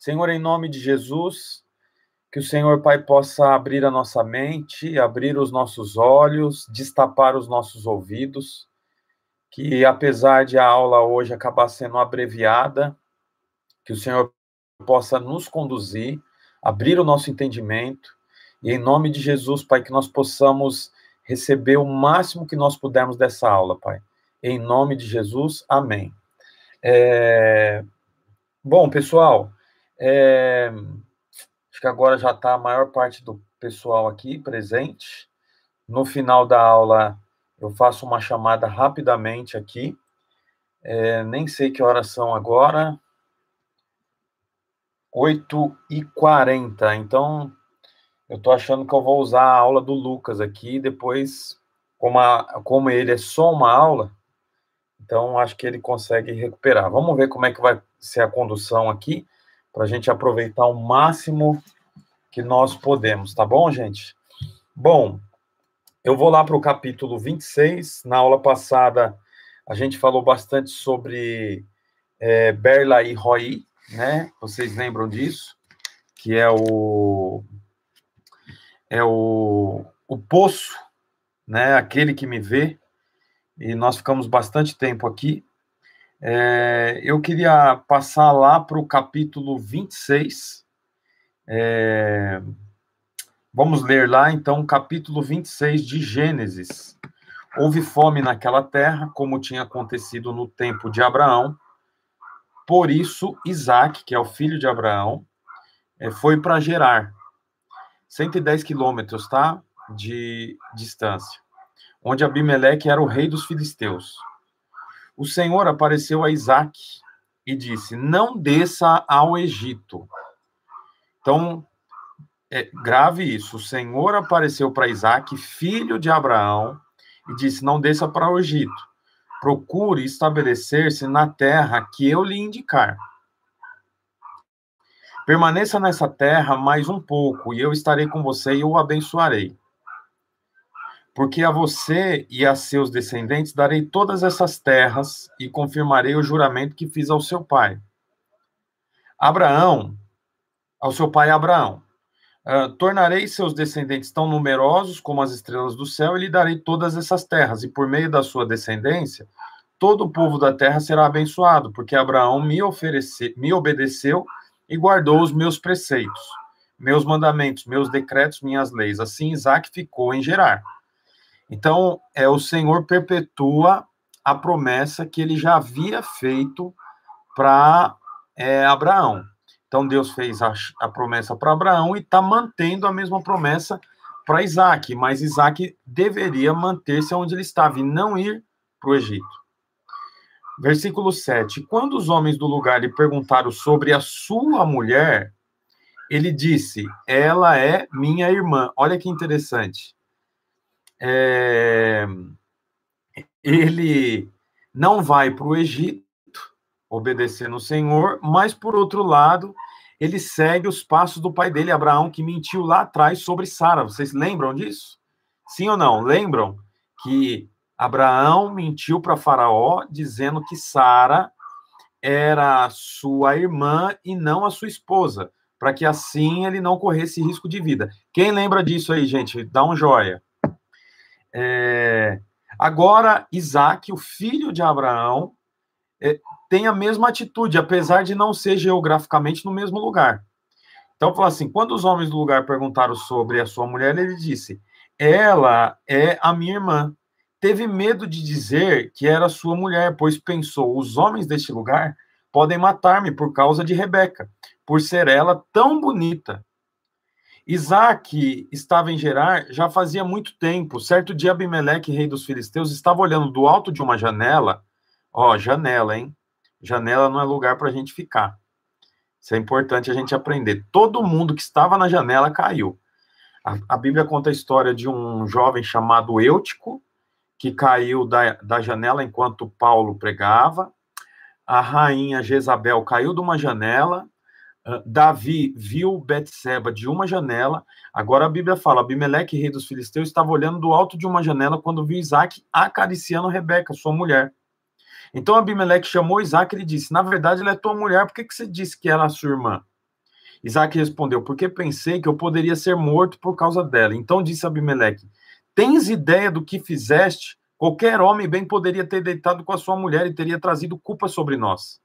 Senhor, em nome de Jesus, que o Senhor, Pai, possa abrir a nossa mente, abrir os nossos olhos, destapar os nossos ouvidos, que apesar de a aula hoje acabar sendo abreviada, que o Senhor possa nos conduzir, abrir o nosso entendimento, e em nome de Jesus, Pai, que nós possamos receber o máximo que nós pudermos dessa aula, Pai. Em nome de Jesus, amém. É... Bom, pessoal, é... acho que agora já está a maior parte do pessoal aqui presente. No final da aula, eu faço uma chamada rapidamente aqui. É... Nem sei que horas são agora. 8 e 40 Então, eu estou achando que eu vou usar a aula do Lucas aqui. Depois, como, a, como ele é só uma aula, então, acho que ele consegue recuperar. Vamos ver como é que vai ser a condução aqui, para a gente aproveitar o máximo que nós podemos, tá bom, gente? Bom, eu vou lá para o capítulo 26. Na aula passada, a gente falou bastante sobre é, Berla e Roy, né? Vocês lembram disso? Que é o é o, o poço, né? Aquele que me vê e nós ficamos bastante tempo aqui. É, eu queria passar lá para o capítulo 26. É, vamos ler lá, então, capítulo 26 de Gênesis. Houve fome naquela terra, como tinha acontecido no tempo de Abraão. Por isso, Isaac, que é o filho de Abraão, é, foi para Gerar, 110 quilômetros, tá? De distância onde Abimeleque era o rei dos filisteus. O Senhor apareceu a Isaac e disse: Não desça ao Egito. Então, é, grave isso. O Senhor apareceu para Isaac, filho de Abraão, e disse: Não desça para o Egito. Procure estabelecer-se na terra que eu lhe indicar. Permaneça nessa terra mais um pouco, e eu estarei com você e o abençoarei porque a você e a seus descendentes darei todas essas terras e confirmarei o juramento que fiz ao seu pai. Abraão, ao seu pai Abraão, uh, tornarei seus descendentes tão numerosos como as estrelas do céu e lhe darei todas essas terras, e por meio da sua descendência, todo o povo da terra será abençoado, porque Abraão me, oferece, me obedeceu e guardou os meus preceitos, meus mandamentos, meus decretos, minhas leis. Assim Isaac ficou em Gerar. Então, é o Senhor perpetua a promessa que ele já havia feito para é, Abraão. Então, Deus fez a, a promessa para Abraão e está mantendo a mesma promessa para Isaac, mas Isaac deveria manter-se onde ele estava e não ir para o Egito. Versículo 7. Quando os homens do lugar lhe perguntaram sobre a sua mulher, ele disse: Ela é minha irmã. Olha que interessante é, ele não vai para o Egito obedecendo o Senhor, mas por outro lado, ele segue os passos do pai dele, Abraão, que mentiu lá atrás sobre Sara. Vocês lembram disso? Sim ou não? Lembram que Abraão mentiu para Faraó dizendo que Sara era sua irmã e não a sua esposa, para que assim ele não corresse risco de vida. Quem lembra disso aí, gente? Dá um joia. É... Agora, Isaac, o filho de Abraão, é, tem a mesma atitude, apesar de não ser geograficamente no mesmo lugar. Então, falou assim: quando os homens do lugar perguntaram sobre a sua mulher, ele disse: Ela é a minha irmã. Teve medo de dizer que era sua mulher, pois pensou: os homens deste lugar podem matar-me por causa de Rebeca, por ser ela tão bonita. Isaac estava em Gerar já fazia muito tempo. Certo dia, Abimeleque, rei dos filisteus, estava olhando do alto de uma janela. Ó, janela, hein? Janela não é lugar para a gente ficar. Isso é importante a gente aprender. Todo mundo que estava na janela caiu. A, a Bíblia conta a história de um jovem chamado Eutico, que caiu da, da janela enquanto Paulo pregava. A rainha Jezabel caiu de uma janela Davi viu Betseba de uma janela. Agora a Bíblia fala: Abimeleque, rei dos filisteus, estava olhando do alto de uma janela quando viu Isaac acariciando Rebeca, sua mulher. Então Abimeleque chamou Isaac e lhe disse: Na verdade, ela é tua mulher, por que, que você disse que era a sua irmã? Isaac respondeu: Porque pensei que eu poderia ser morto por causa dela. Então disse Abimeleque: Tens ideia do que fizeste? Qualquer homem bem poderia ter deitado com a sua mulher e teria trazido culpa sobre nós.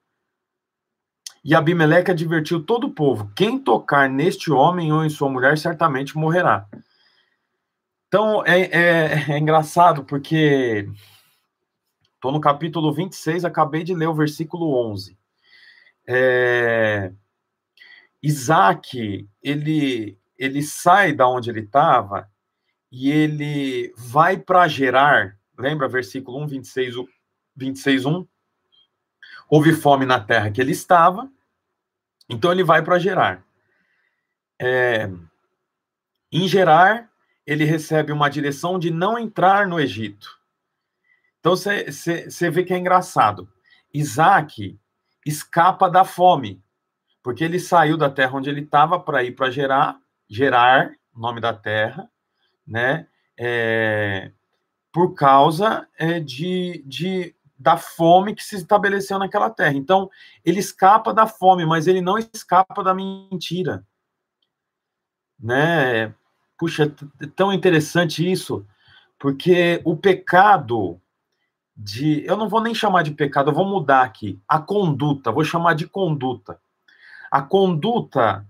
E Abimeleque advertiu todo o povo: quem tocar neste homem ou em sua mulher certamente morrerá. Então é, é, é engraçado porque estou no capítulo 26, acabei de ler o versículo 11. É, Isaac, ele, ele sai da onde ele estava e ele vai para Gerar, lembra versículo 1, 26, 26, 1? Houve fome na terra que ele estava, então ele vai para Gerar. É, em Gerar, ele recebe uma direção de não entrar no Egito. Então você vê que é engraçado. Isaac escapa da fome, porque ele saiu da terra onde ele estava para ir para Gerar, Gerar, nome da terra, né? É, por causa é, de, de da fome que se estabeleceu naquela terra. Então, ele escapa da fome, mas ele não escapa da mentira. Né? Puxa, é tão interessante isso, porque o pecado de, eu não vou nem chamar de pecado, eu vou mudar aqui, a conduta, vou chamar de conduta. A conduta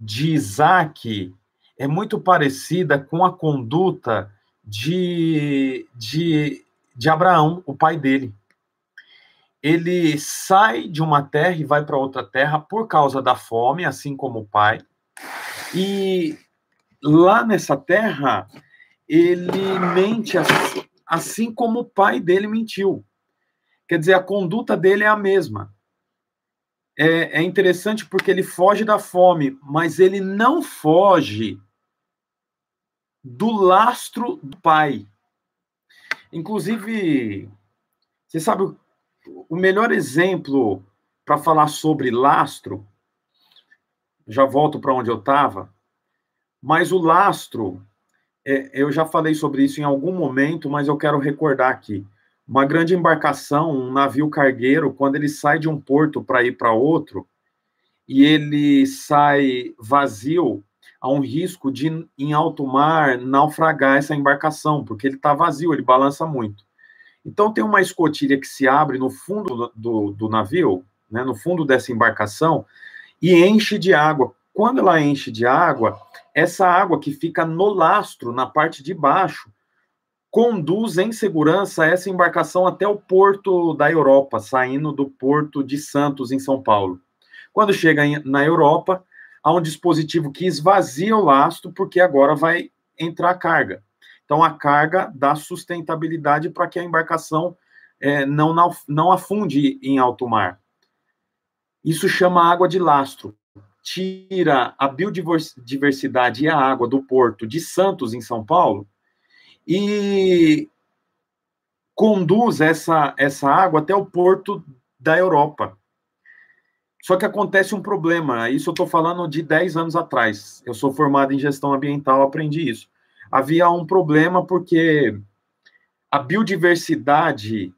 de Isaac é muito parecida com a conduta de, de de Abraão, o pai dele. Ele sai de uma terra e vai para outra terra por causa da fome, assim como o pai. E lá nessa terra, ele mente assim, assim como o pai dele mentiu. Quer dizer, a conduta dele é a mesma. É, é, interessante porque ele foge da fome, mas ele não foge do lastro do pai. Inclusive, você sabe, o melhor exemplo para falar sobre lastro, já volto para onde eu estava, mas o lastro, é, eu já falei sobre isso em algum momento, mas eu quero recordar aqui. Uma grande embarcação, um navio cargueiro, quando ele sai de um porto para ir para outro, e ele sai vazio, há um risco de, em alto mar, naufragar essa embarcação, porque ele está vazio, ele balança muito. Então, tem uma escotilha que se abre no fundo do, do, navio, né, no fundo dessa embarcação, e enche de água. Quando ela enche de água, essa água que fica no lastro, na parte de baixo, conduz em segurança essa embarcação até o porto da Europa, saindo do porto de Santos, em São Paulo. Quando chega na Europa, a um dispositivo que esvazia o lastro, porque agora vai entrar carga. Então, a carga dá sustentabilidade para que a embarcação é, não, não afunde em alto mar. Isso chama água de lastro. Tira a biodiversidade e a água do porto de Santos, em São Paulo, e conduz essa, essa água até o porto da Europa. Só que acontece um problema, isso eu estou falando de 10 anos atrás. Eu sou formado em gestão ambiental, aprendi isso. Havia um problema porque a biodiversidade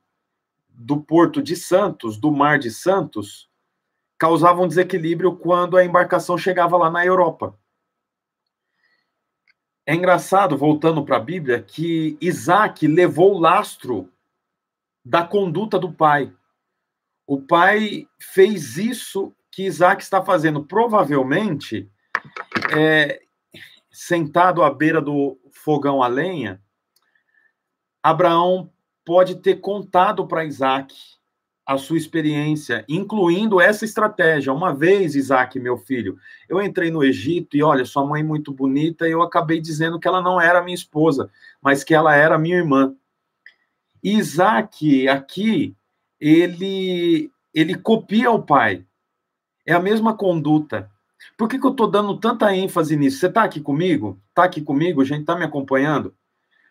do Porto de Santos, do Mar de Santos, causava um desequilíbrio quando a embarcação chegava lá na Europa. É engraçado, voltando para a Bíblia, que Isaac levou o lastro da conduta do pai. O pai fez isso que Isaac está fazendo. Provavelmente, é, sentado à beira do fogão a lenha, Abraão pode ter contado para Isaac a sua experiência, incluindo essa estratégia. Uma vez, Isaac, meu filho, eu entrei no Egito e olha, sua mãe é muito bonita, e eu acabei dizendo que ela não era minha esposa, mas que ela era minha irmã. Isaac, aqui, ele, ele copia o pai. É a mesma conduta. Por que, que eu estou dando tanta ênfase nisso? Você está aqui comigo? Está aqui comigo? A gente está me acompanhando?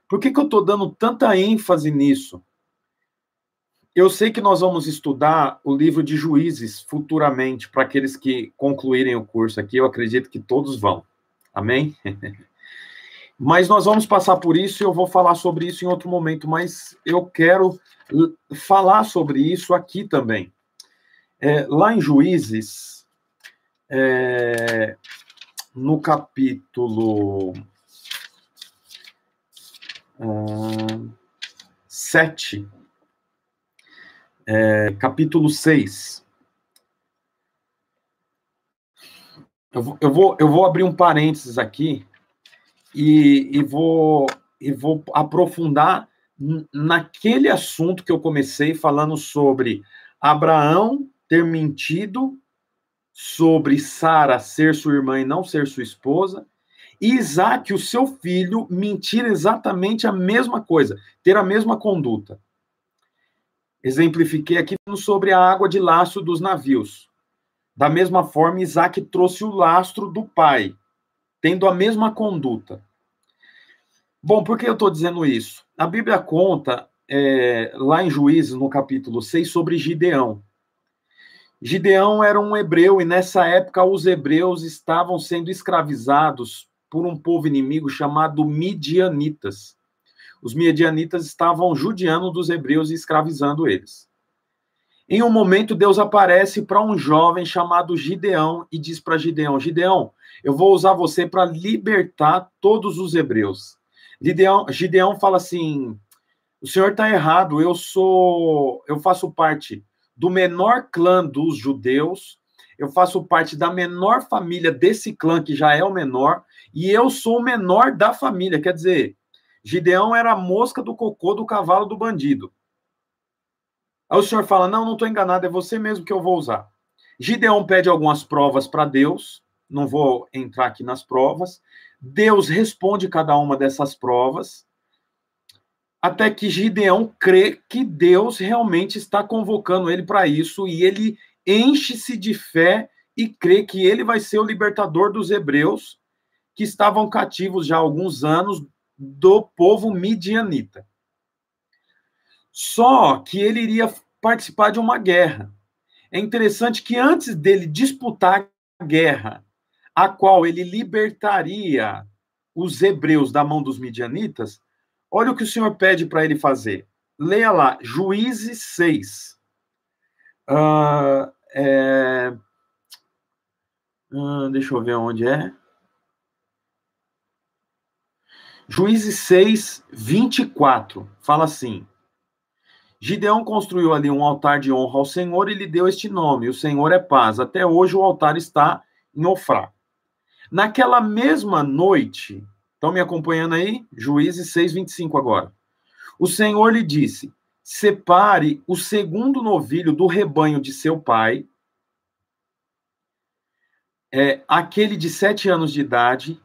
Por que, que eu estou dando tanta ênfase nisso? Eu sei que nós vamos estudar o livro de Juízes futuramente, para aqueles que concluírem o curso aqui, eu acredito que todos vão. Amém? Mas nós vamos passar por isso e eu vou falar sobre isso em outro momento, mas eu quero falar sobre isso aqui também. É, lá em Juízes, é, no capítulo uh, 7, é, capítulo 6. Eu vou, eu, vou, eu vou abrir um parênteses aqui e, e, vou, e vou aprofundar naquele assunto que eu comecei falando sobre Abraão ter mentido sobre Sara ser sua irmã e não ser sua esposa, e Isaac, o seu filho, mentir exatamente a mesma coisa, ter a mesma conduta. Exemplifiquei aqui sobre a água de lastro dos navios. Da mesma forma, Isaac trouxe o lastro do pai, tendo a mesma conduta. Bom, por que eu estou dizendo isso? A Bíblia conta, é, lá em Juízes, no capítulo 6, sobre Gideão. Gideão era um hebreu e nessa época os hebreus estavam sendo escravizados por um povo inimigo chamado Midianitas. Os Midianitas estavam judiando dos hebreus e escravizando eles. Em um momento, Deus aparece para um jovem chamado Gideão e diz para Gideão: Gideão, eu vou usar você para libertar todos os hebreus. Gideão, Gideão fala assim: o senhor está errado, eu sou, eu faço parte do menor clã dos judeus, eu faço parte da menor família desse clã, que já é o menor, e eu sou o menor da família. Quer dizer, Gideão era a mosca do cocô do cavalo do bandido. Aí o senhor fala: Não, não estou enganado, é você mesmo que eu vou usar. Gideão pede algumas provas para Deus, não vou entrar aqui nas provas. Deus responde cada uma dessas provas até que Gideão crê que Deus realmente está convocando ele para isso e ele enche-se de fé e crê que ele vai ser o libertador dos hebreus que estavam cativos já há alguns anos do povo midianita. Só que ele iria participar de uma guerra. É interessante que antes dele disputar a guerra, a qual ele libertaria os hebreus da mão dos midianitas, Olha o que o Senhor pede para ele fazer. Leia lá, Juízes 6. Uh, ah, é... uh, deixa eu ver onde é. Juízes 6, 24. Fala assim: Gideão construiu ali um altar de honra ao Senhor e lhe deu este nome: O Senhor é paz. Até hoje o altar está em Ofrá. Naquela mesma noite, Estão me acompanhando aí? Juízes 6, 25 agora. O Senhor lhe disse: separe o segundo novilho do rebanho de seu pai, é, aquele de sete anos de idade,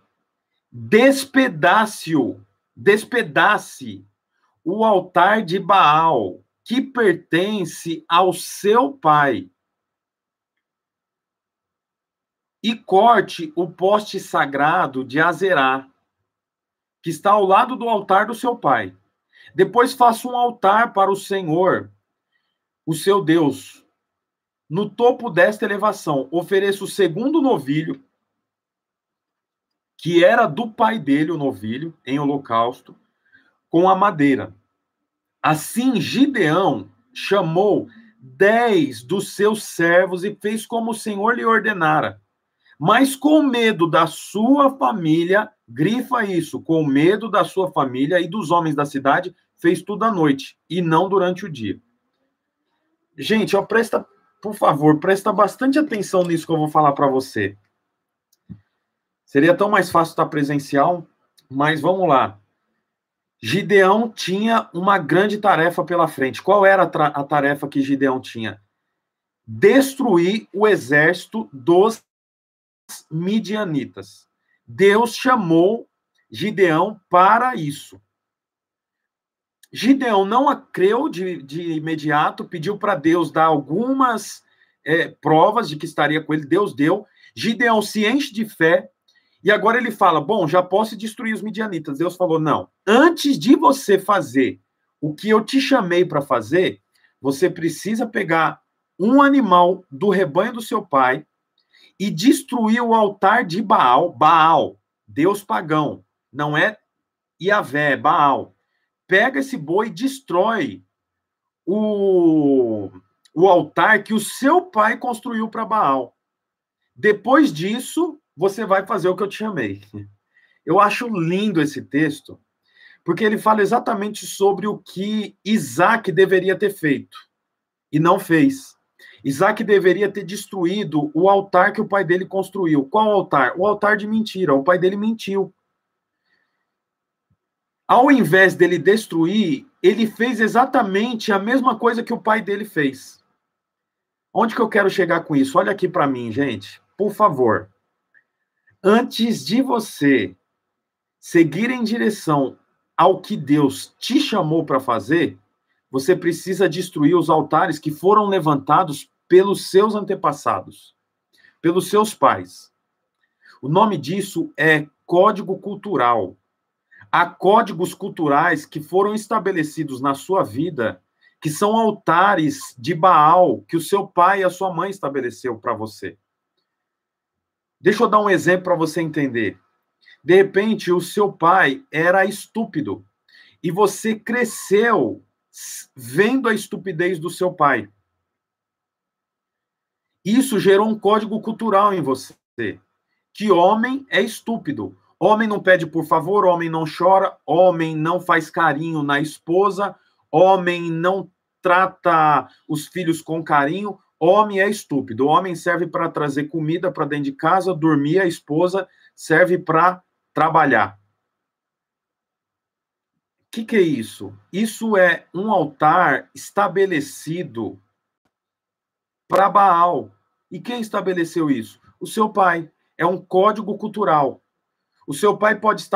despedace-o, despedace o altar de Baal, que pertence ao seu pai, e corte o poste sagrado de Azerá, que está ao lado do altar do seu pai. Depois faça um altar para o Senhor, o seu Deus. No topo desta elevação, ofereça o segundo novilho, que era do pai dele, o novilho, em holocausto, com a madeira. Assim, Gideão chamou dez dos seus servos e fez como o Senhor lhe ordenara. Mas com medo da sua família, grifa isso, com medo da sua família e dos homens da cidade, fez tudo à noite e não durante o dia. Gente, ó, presta, por favor, presta bastante atenção nisso que eu vou falar para você. Seria tão mais fácil estar presencial, mas vamos lá. Gideão tinha uma grande tarefa pela frente. Qual era a, a tarefa que Gideão tinha? Destruir o exército dos midianitas. Deus chamou Gideão para isso. Gideão não creu de, de imediato, pediu para Deus dar algumas é, provas de que estaria com ele. Deus deu. Gideão se enche de fé e agora ele fala: Bom, já posso destruir os midianitas. Deus falou: Não, antes de você fazer o que eu te chamei para fazer, você precisa pegar um animal do rebanho do seu pai e destruiu o altar de Baal, Baal, Deus pagão, não é Iavé, Baal. Pega esse boi e destrói o, o altar que o seu pai construiu para Baal. Depois disso, você vai fazer o que eu te chamei. Eu acho lindo esse texto, porque ele fala exatamente sobre o que Isaac deveria ter feito e não fez. Isaac deveria ter destruído o altar que o pai dele construiu. Qual altar? O altar de mentira. O pai dele mentiu. Ao invés dele destruir, ele fez exatamente a mesma coisa que o pai dele fez. Onde que eu quero chegar com isso? Olha aqui para mim, gente. Por favor. Antes de você seguir em direção ao que Deus te chamou para fazer, você precisa destruir os altares que foram levantados pelos seus antepassados, pelos seus pais. O nome disso é código cultural. Há códigos culturais que foram estabelecidos na sua vida, que são altares de Baal que o seu pai e a sua mãe estabeleceu para você. Deixa eu dar um exemplo para você entender. De repente, o seu pai era estúpido e você cresceu vendo a estupidez do seu pai. Isso gerou um código cultural em você. Que homem é estúpido. Homem não pede por favor, homem não chora, homem não faz carinho na esposa, homem não trata os filhos com carinho, Homem é estúpido. Homem serve para trazer comida para dentro de casa, dormir, a esposa serve para trabalhar. O que, que é isso? Isso é um altar estabelecido para Baal. E quem estabeleceu isso? O seu pai. É um código cultural. O seu pai pode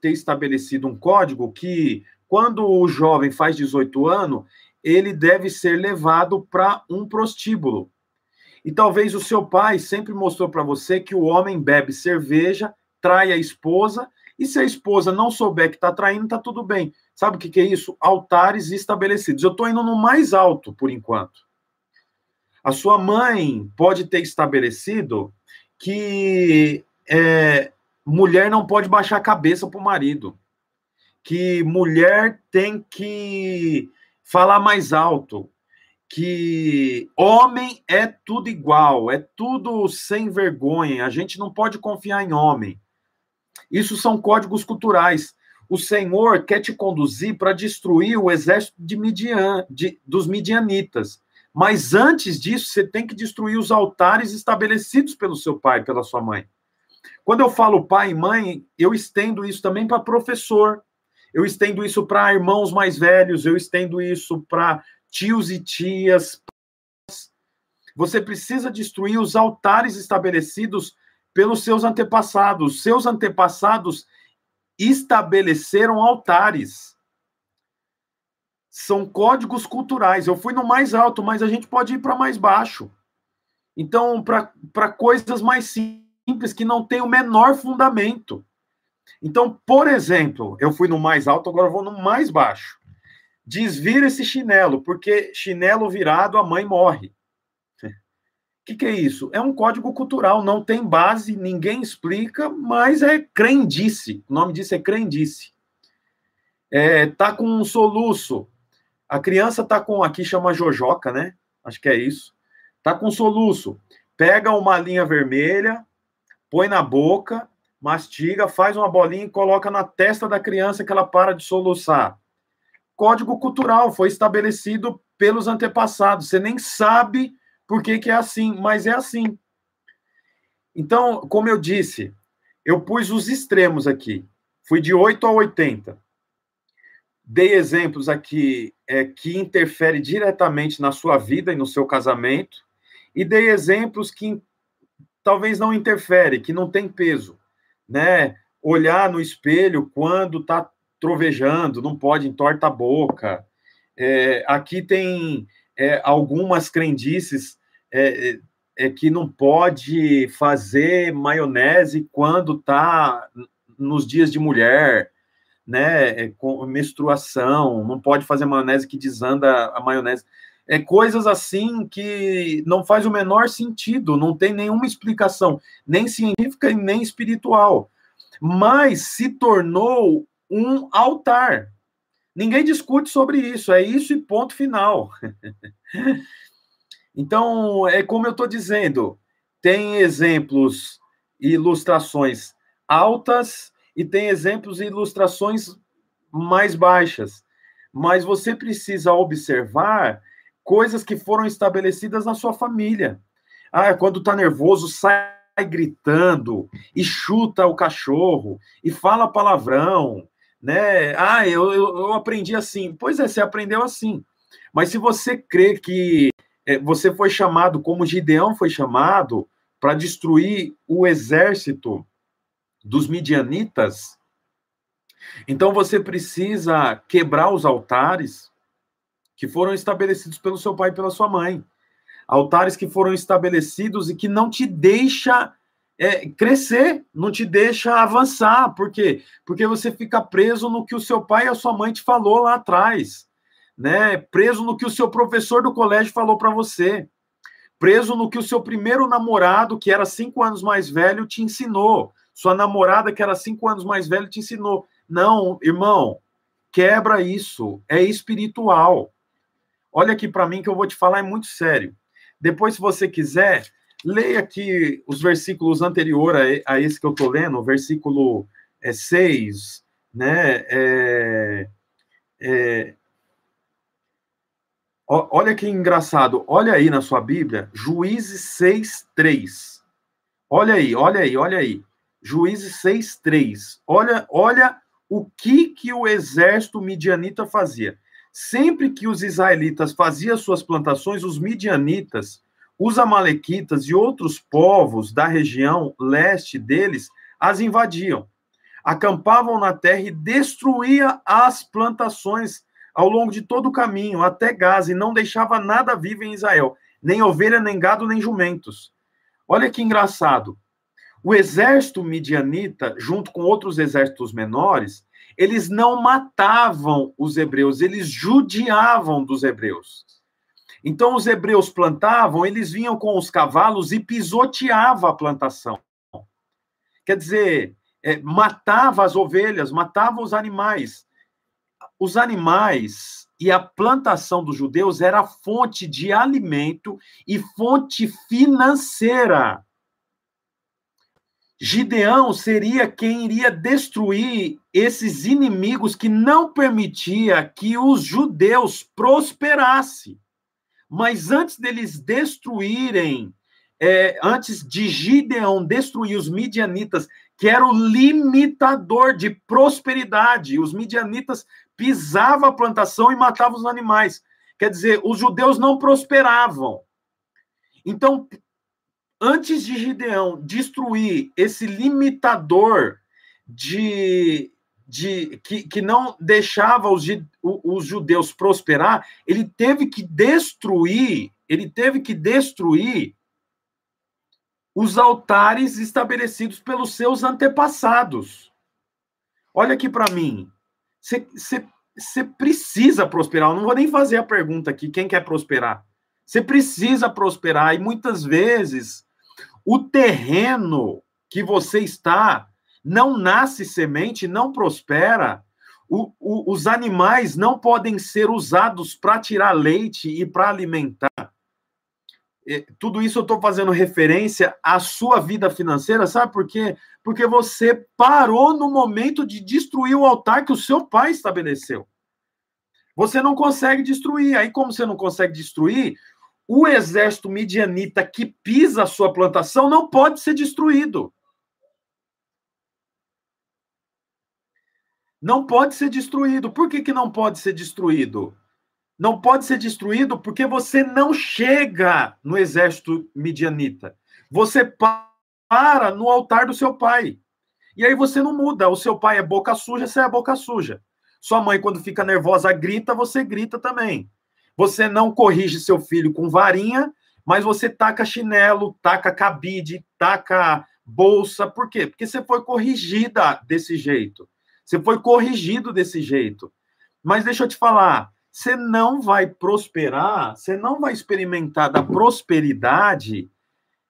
ter estabelecido um código que, quando o jovem faz 18 anos, ele deve ser levado para um prostíbulo. E talvez o seu pai sempre mostrou para você que o homem bebe cerveja, trai a esposa, e se a esposa não souber que está traindo, está tudo bem. Sabe o que, que é isso? Altares estabelecidos. Eu estou indo no mais alto, por enquanto. A sua mãe pode ter estabelecido que é, mulher não pode baixar a cabeça para o marido. Que mulher tem que falar mais alto, que homem é tudo igual, é tudo sem vergonha, a gente não pode confiar em homem. Isso são códigos culturais. O Senhor quer te conduzir para destruir o exército de Midian, de, dos midianitas. Mas antes disso, você tem que destruir os altares estabelecidos pelo seu pai, pela sua mãe. Quando eu falo pai e mãe, eu estendo isso também para professor, eu estendo isso para irmãos mais velhos, eu estendo isso para tios e tias. Você precisa destruir os altares estabelecidos pelos seus antepassados. Seus antepassados estabeleceram altares. São códigos culturais. Eu fui no mais alto, mas a gente pode ir para mais baixo. Então, para coisas mais simples que não têm o menor fundamento. Então, por exemplo, eu fui no mais alto, agora vou no mais baixo. Desvira esse chinelo, porque chinelo virado a mãe morre. O que, que é isso? É um código cultural, não tem base, ninguém explica, mas é crendice. O nome disso é crendice. É, tá com um soluço. A criança tá com, aqui chama jojoca, né? Acho que é isso. Tá com soluço. Pega uma linha vermelha, põe na boca, mastiga, faz uma bolinha e coloca na testa da criança que ela para de soluçar. Código cultural foi estabelecido pelos antepassados. Você nem sabe por que, que é assim, mas é assim. Então, como eu disse, eu pus os extremos aqui. Fui de 8 a 80. Dei exemplos aqui é, que interferem diretamente na sua vida e no seu casamento. E dei exemplos que talvez não interferem, que não tem peso né? Olhar no espelho quando está trovejando, não pode entorta a boca. É, aqui tem é, algumas crendices é, é, é que não pode fazer maionese quando está nos dias de mulher, né? É, com menstruação, não pode fazer maionese que desanda a maionese. É coisas assim que não faz o menor sentido, não tem nenhuma explicação, nem científica e nem espiritual. Mas se tornou um altar. Ninguém discute sobre isso, é isso e ponto final. então, é como eu estou dizendo, tem exemplos e ilustrações altas e tem exemplos e ilustrações mais baixas. Mas você precisa observar coisas que foram estabelecidas na sua família. Ah, quando está nervoso, sai gritando e chuta o cachorro e fala palavrão, né? Ah, eu, eu, aprendi assim. Pois é, você aprendeu assim. Mas se você crê que é, você foi chamado, como Gideão foi chamado, para destruir o exército dos midianitas, então você precisa quebrar os altares que foram estabelecidos pelo seu pai e pela sua mãe. Altares que foram estabelecidos e que não te deixa é, crescer, não te deixa avançar. Por quê? Porque você fica preso no que o seu pai e a sua mãe te falou lá atrás, né? Preso no que o seu professor do colégio falou para você, preso no que o seu primeiro namorado, que era cinco anos mais velho, te ensinou. Sua namorada, que era cinco anos mais velho, te ensinou. Não, irmão, quebra isso. É espiritual. Olha aqui para mim que eu vou te falar, é muito sério. Depois, se você quiser, leia aqui os versículos anteriores a, esse que eu estou lendo, o versículo é, 6, né? É, é, olha que engraçado. Olha aí na sua Bíblia, Juízes 6, 3. Olha aí, olha aí, olha aí. Juízes 6, 3. Olha, olha o que, que o exército midianita fazia. Sempre que os israelitas faziam suas plantações, os midianitas, os amalequitas e outros povos da região leste deles as invadiam. Acampavam na terra e destruía as plantações ao longo de todo o caminho, até Gaza, e não deixava nada vivo em Israel, nem ovelha, nem gado, nem jumentos. Olha que engraçado. O exército midianita, junto com outros exércitos menores, eles não matavam os hebreus, eles judiavam dos hebreus. Então, os hebreus plantavam, eles vinham com os cavalos e pisoteava a plantação. Quer dizer, é, matava as ovelhas, matava os animais. Os animais e a plantação dos judeus era fonte de alimento e fonte financeira Gideão seria quem iria destruir esses inimigos que não permitia que os judeus prosperassem. Mas antes deles destruírem, é, antes de Gideão destruir os midianitas, que era o limitador de prosperidade, os midianitas pisavam a plantação e matavam os animais. Quer dizer, os judeus não prosperavam. Então, antes de Gideão destruir esse limitador de, de que, que não deixava os, os judeus prosperar, ele teve que destruir, ele teve que destruir os altares estabelecidos pelos seus antepassados. Olha aqui para mim. Você precisa prosperar. Eu não vou nem fazer a pergunta aqui, quem quer prosperar? Você precisa prosperar. E muitas vezes o terreno que você está não nasce semente, não prospera. O, o, os animais não podem ser usados para tirar leite e para alimentar. Tudo isso eu estou fazendo referência à sua vida financeira, sabe por quê? Porque você parou no momento de destruir o altar que o seu pai estabeleceu. Você não consegue destruir. Aí, como você não consegue destruir, o exército midianita que pisa a sua plantação não pode ser destruído. Não pode ser destruído. Por que, que não pode ser destruído? Não pode ser destruído porque você não chega no exército midianita. Você para no altar do seu pai. E aí você não muda. O seu pai é boca suja, você é boca suja. Sua mãe, quando fica nervosa, grita, você grita também. Você não corrige seu filho com varinha, mas você taca chinelo, taca cabide, taca bolsa. Por quê? Porque você foi corrigida desse jeito. Você foi corrigido desse jeito. Mas deixa eu te falar, você não vai prosperar, você não vai experimentar da prosperidade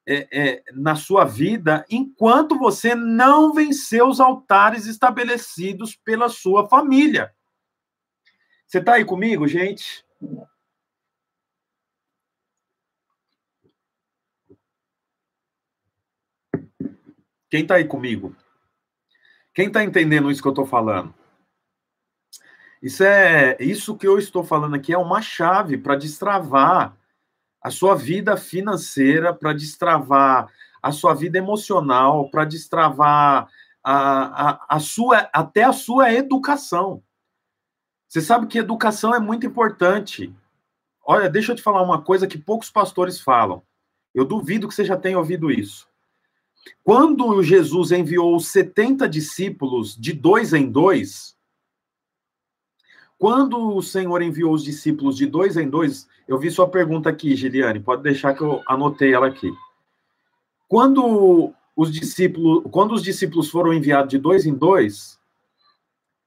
é, é, na sua vida enquanto você não vencer os altares estabelecidos pela sua família. Você está aí comigo, gente? Quem está aí comigo? Quem está entendendo isso que eu estou falando? Isso é isso que eu estou falando aqui é uma chave para destravar a sua vida financeira, para destravar a sua vida emocional, para destravar a, a, a sua até a sua educação. Você sabe que educação é muito importante. Olha, deixa eu te falar uma coisa que poucos pastores falam. Eu duvido que você já tenha ouvido isso. Quando Jesus enviou os 70 discípulos de dois em dois, quando o Senhor enviou os discípulos de dois em dois, eu vi sua pergunta aqui, Giliane, pode deixar que eu anotei ela aqui. Quando os discípulos, quando os discípulos foram enviados de dois em dois,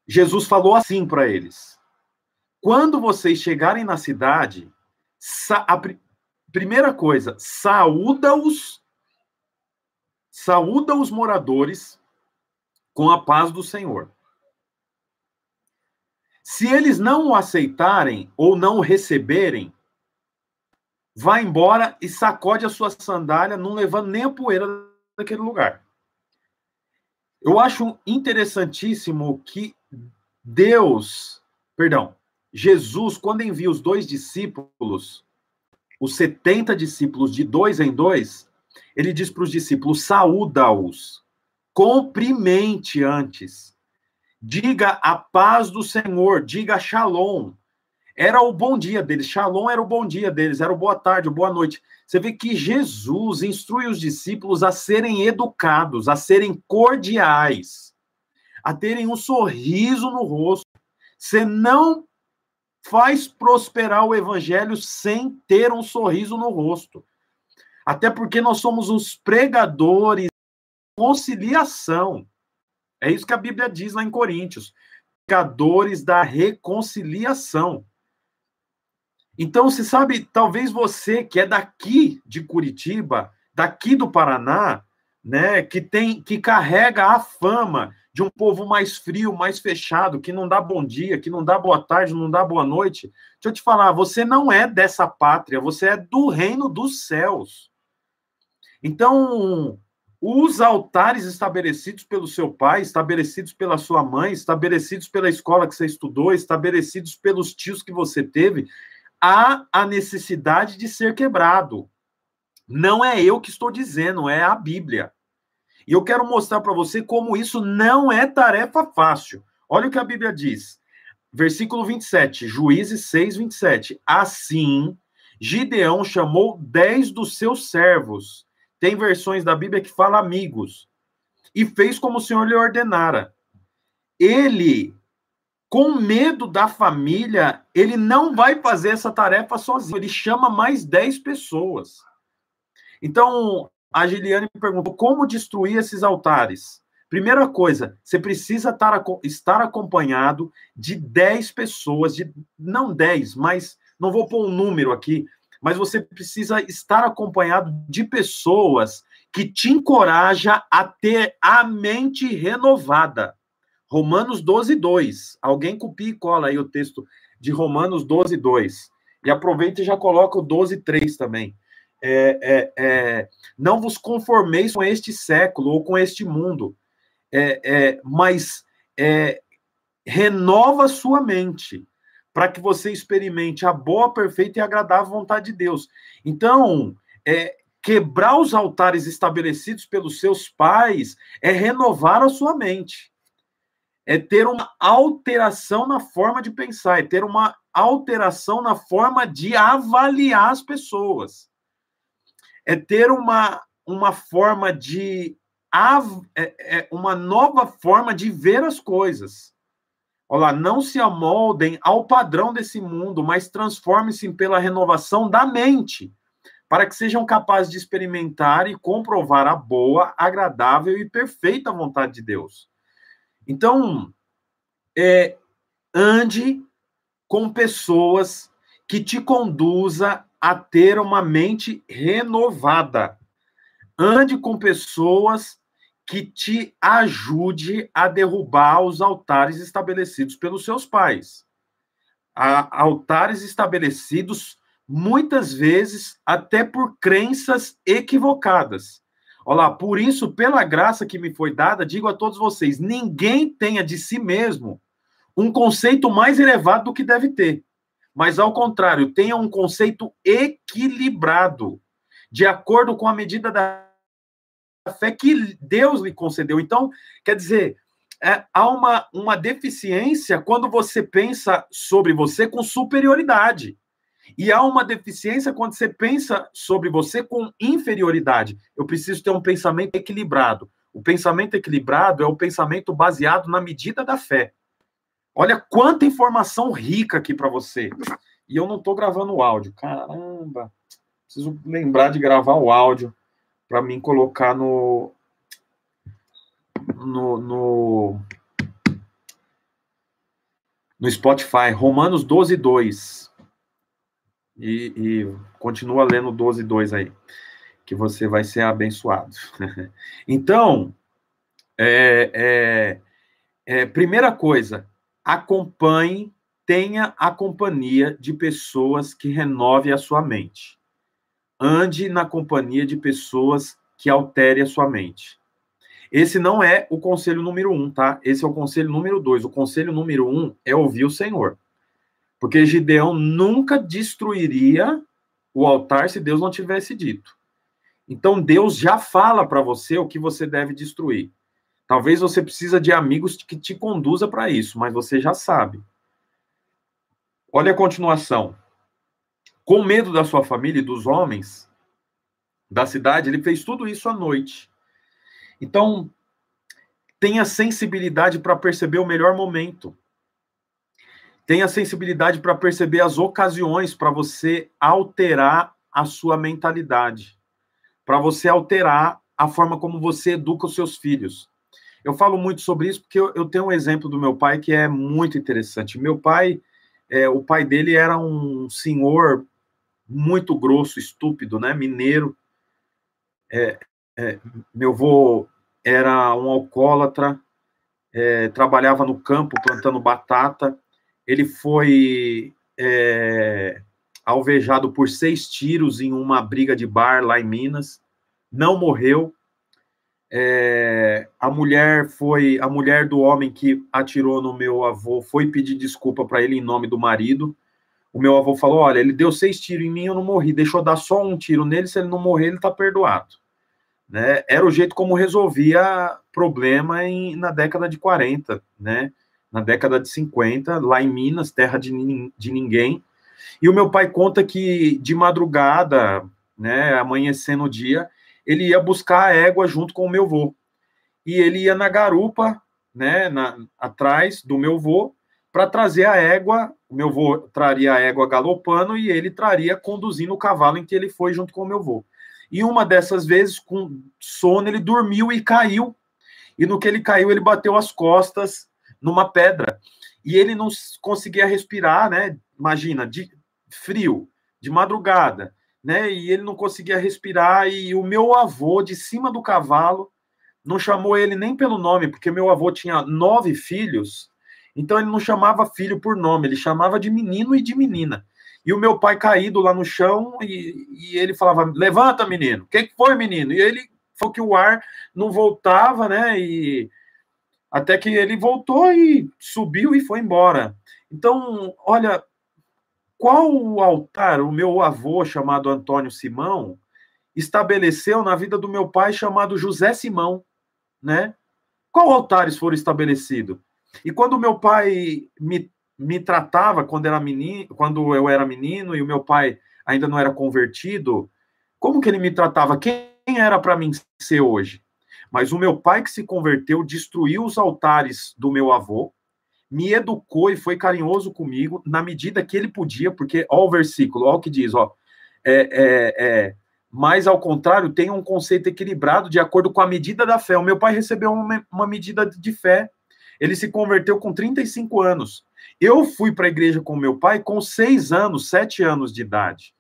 Jesus falou assim para eles: Quando vocês chegarem na cidade, a primeira coisa, saúda-os saúda os moradores com a paz do Senhor. Se eles não o aceitarem ou não o receberem, vá embora e sacode a sua sandália, não levando nem a poeira daquele lugar. Eu acho interessantíssimo que Deus, perdão, Jesus, quando envia os dois discípulos, os 70 discípulos de dois em dois, ele diz para os discípulos: saúda-os, cumprimente antes, diga a paz do Senhor, diga shalom. Era o bom dia deles, shalom era o bom dia deles, era o boa tarde, boa noite. Você vê que Jesus instrui os discípulos a serem educados, a serem cordiais, a terem um sorriso no rosto. Você não faz prosperar o evangelho sem ter um sorriso no rosto. Até porque nós somos os pregadores da conciliação. É isso que a Bíblia diz lá em Coríntios. Pregadores da reconciliação. Então, você sabe, talvez você que é daqui de Curitiba, daqui do Paraná, né, que tem que carrega a fama de um povo mais frio, mais fechado, que não dá bom dia, que não dá boa tarde, não dá boa noite. Deixa eu te falar, você não é dessa pátria, você é do reino dos céus. Então, os altares estabelecidos pelo seu pai, estabelecidos pela sua mãe, estabelecidos pela escola que você estudou, estabelecidos pelos tios que você teve, há a necessidade de ser quebrado. Não é eu que estou dizendo, é a Bíblia. E eu quero mostrar para você como isso não é tarefa fácil. Olha o que a Bíblia diz. Versículo 27, Juízes 6, 27. Assim, Gideão chamou dez dos seus servos tem versões da Bíblia que fala amigos. E fez como o Senhor lhe ordenara. Ele, com medo da família, ele não vai fazer essa tarefa sozinho. Ele chama mais 10 pessoas. Então, a Giliane me perguntou como destruir esses altares. Primeira coisa, você precisa estar acompanhado de 10 pessoas, de não 10, mas não vou pôr um número aqui, mas você precisa estar acompanhado de pessoas que te encoraja a ter a mente renovada. Romanos 12, 2. Alguém copia e cola aí o texto de Romanos 12, 2. E aproveita e já coloca o 12, 3 também. É, é, é, não vos conformeis com este século ou com este mundo, é, é, mas é, renova sua mente para que você experimente a boa, perfeita e agradável vontade de Deus. Então, é, quebrar os altares estabelecidos pelos seus pais é renovar a sua mente. É ter uma alteração na forma de pensar, é ter uma alteração na forma de avaliar as pessoas. É ter uma, uma forma de. É, é uma nova forma de ver as coisas. Olá, não se amoldem ao padrão desse mundo, mas transformem-se pela renovação da mente, para que sejam capazes de experimentar e comprovar a boa, agradável e perfeita vontade de Deus. Então, é, ande com pessoas que te conduza a ter uma mente renovada. Ande com pessoas que te ajude a derrubar os altares estabelecidos pelos seus pais. A, altares estabelecidos muitas vezes até por crenças equivocadas. Olha lá, por isso, pela graça que me foi dada, digo a todos vocês: ninguém tenha de si mesmo um conceito mais elevado do que deve ter. Mas, ao contrário, tenha um conceito equilibrado, de acordo com a medida da fé que Deus lhe concedeu. Então, quer dizer, é, há uma, uma deficiência quando você pensa sobre você com superioridade. E há uma deficiência quando você pensa sobre você com inferioridade. Eu preciso ter um pensamento equilibrado. O pensamento equilibrado é o pensamento baseado na medida da fé. Olha quanta informação rica aqui para você. E eu não estou gravando o áudio. Caramba! Preciso lembrar de gravar o áudio para mim colocar no, no, no, no Spotify. Romanos 12, 2. E, e continua lendo 12, 2 aí, que você vai ser abençoado. então, é, é, é, primeira coisa, acompanhe, tenha a companhia de pessoas que renove a sua mente. Ande na companhia de pessoas que altere a sua mente. Esse não é o conselho número um, tá? Esse é o conselho número dois. O conselho número um é ouvir o Senhor. Porque Gideão nunca destruiria o altar se Deus não tivesse dito. Então Deus já fala para você o que você deve destruir. Talvez você precisa de amigos que te conduza para isso, mas você já sabe. Olha a continuação. Com medo da sua família e dos homens da cidade, ele fez tudo isso à noite. Então, tenha sensibilidade para perceber o melhor momento. Tenha sensibilidade para perceber as ocasiões para você alterar a sua mentalidade, para você alterar a forma como você educa os seus filhos. Eu falo muito sobre isso porque eu, eu tenho um exemplo do meu pai que é muito interessante. Meu pai, é, o pai dele era um senhor muito grosso, estúpido, né? Mineiro. É, é, meu avô era um alcoólatra, é, trabalhava no campo plantando batata. Ele foi é, alvejado por seis tiros em uma briga de bar lá em Minas. Não morreu. É, a mulher foi a mulher do homem que atirou no meu avô foi pedir desculpa para ele em nome do marido. O meu avô falou: Olha, ele deu seis tiros em mim, eu não morri. Deixa eu dar só um tiro nele. Se ele não morrer, ele está perdoado. Né? Era o jeito como resolvia problema em, na década de 40, né? Na década de 50, lá em Minas, terra de, de ninguém. E o meu pai conta que de madrugada, né, amanhecendo o dia, ele ia buscar a égua junto com o meu vô. E ele ia na garupa, né, na, atrás do meu vô, para trazer a égua. O meu vô traria a égua galopando e ele traria conduzindo o cavalo em que ele foi junto com o meu vô. E uma dessas vezes, com sono, ele dormiu e caiu. E no que ele caiu, ele bateu as costas numa pedra. E ele não conseguia respirar, né? Imagina, de frio, de madrugada, né? E ele não conseguia respirar. E o meu avô, de cima do cavalo, não chamou ele nem pelo nome, porque meu avô tinha nove filhos. Então ele não chamava filho por nome, ele chamava de menino e de menina. E o meu pai caído lá no chão e, e ele falava: Levanta, menino. O que, foi, menino? E ele falou que o ar não voltava, né? E até que ele voltou e subiu e foi embora. Então, olha, qual o altar o meu avô, chamado Antônio Simão, estabeleceu na vida do meu pai, chamado José Simão, né? Qual altares foram estabelecidos? E quando meu pai me me tratava quando era menino, quando eu era menino e o meu pai ainda não era convertido, como que ele me tratava? Quem era para mim ser hoje? Mas o meu pai que se converteu destruiu os altares do meu avô, me educou e foi carinhoso comigo na medida que ele podia, porque ó o versículo, ó o que diz, ó, é, é, é, mas ao contrário, tem um conceito equilibrado de acordo com a medida da fé. O meu pai recebeu uma, uma medida de fé. Ele se converteu com 35 anos. Eu fui para a igreja com meu pai com seis anos, sete anos de idade.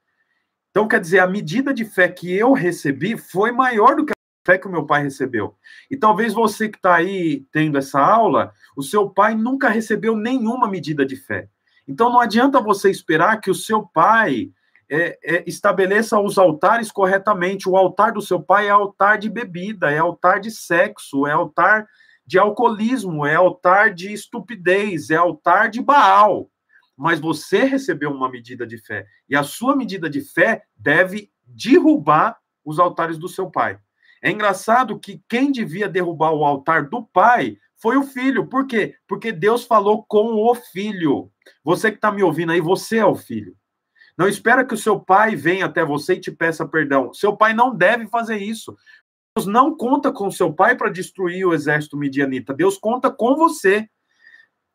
Então, quer dizer, a medida de fé que eu recebi foi maior do que a fé que o meu pai recebeu. E talvez você que está aí tendo essa aula, o seu pai nunca recebeu nenhuma medida de fé. Então, não adianta você esperar que o seu pai é, é, estabeleça os altares corretamente. O altar do seu pai é altar de bebida, é altar de sexo, é altar de alcoolismo, é altar de estupidez, é altar de Baal. Mas você recebeu uma medida de fé. E a sua medida de fé deve derrubar os altares do seu pai. É engraçado que quem devia derrubar o altar do pai foi o filho. Por quê? Porque Deus falou com o filho. Você que está me ouvindo aí, você é o filho. Não espera que o seu pai venha até você e te peça perdão. Seu pai não deve fazer isso. Deus não conta com seu pai para destruir o exército midianita. Deus conta com você.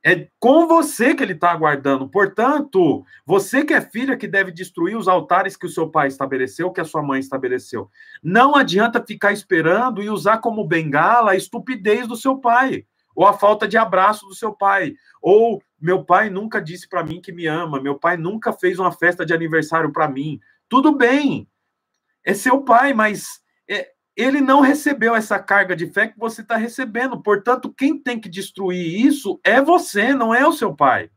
É com você que ele está aguardando. Portanto, você que é filha que deve destruir os altares que o seu pai estabeleceu, que a sua mãe estabeleceu. Não adianta ficar esperando e usar como bengala a estupidez do seu pai, ou a falta de abraço do seu pai, ou meu pai nunca disse para mim que me ama, meu pai nunca fez uma festa de aniversário para mim. Tudo bem, é seu pai, mas é, ele não recebeu essa carga de fé que você está recebendo. Portanto, quem tem que destruir isso é você, não é o seu pai.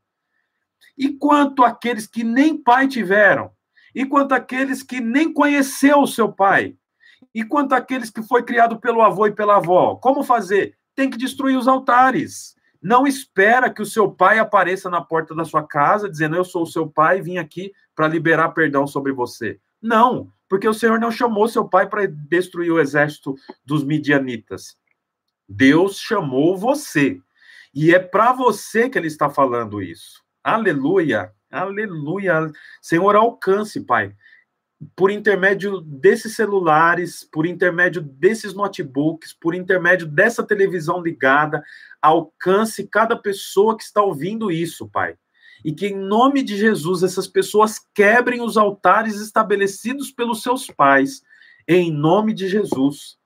E quanto àqueles que nem pai tiveram? E quanto àqueles que nem conheceu o seu pai? E quanto àqueles que foi criado pelo avô e pela avó? Como fazer? Tem que destruir os altares. Não espera que o seu pai apareça na porta da sua casa dizendo: Eu sou o seu pai vim aqui para liberar perdão sobre você. Não, porque o Senhor não chamou seu pai para destruir o exército dos midianitas. Deus chamou você. E é para você que ele está falando isso. Aleluia, aleluia. Senhor, alcance, Pai, por intermédio desses celulares, por intermédio desses notebooks, por intermédio dessa televisão ligada, alcance cada pessoa que está ouvindo isso, Pai. E que, em nome de Jesus, essas pessoas quebrem os altares estabelecidos pelos seus pais, em nome de Jesus.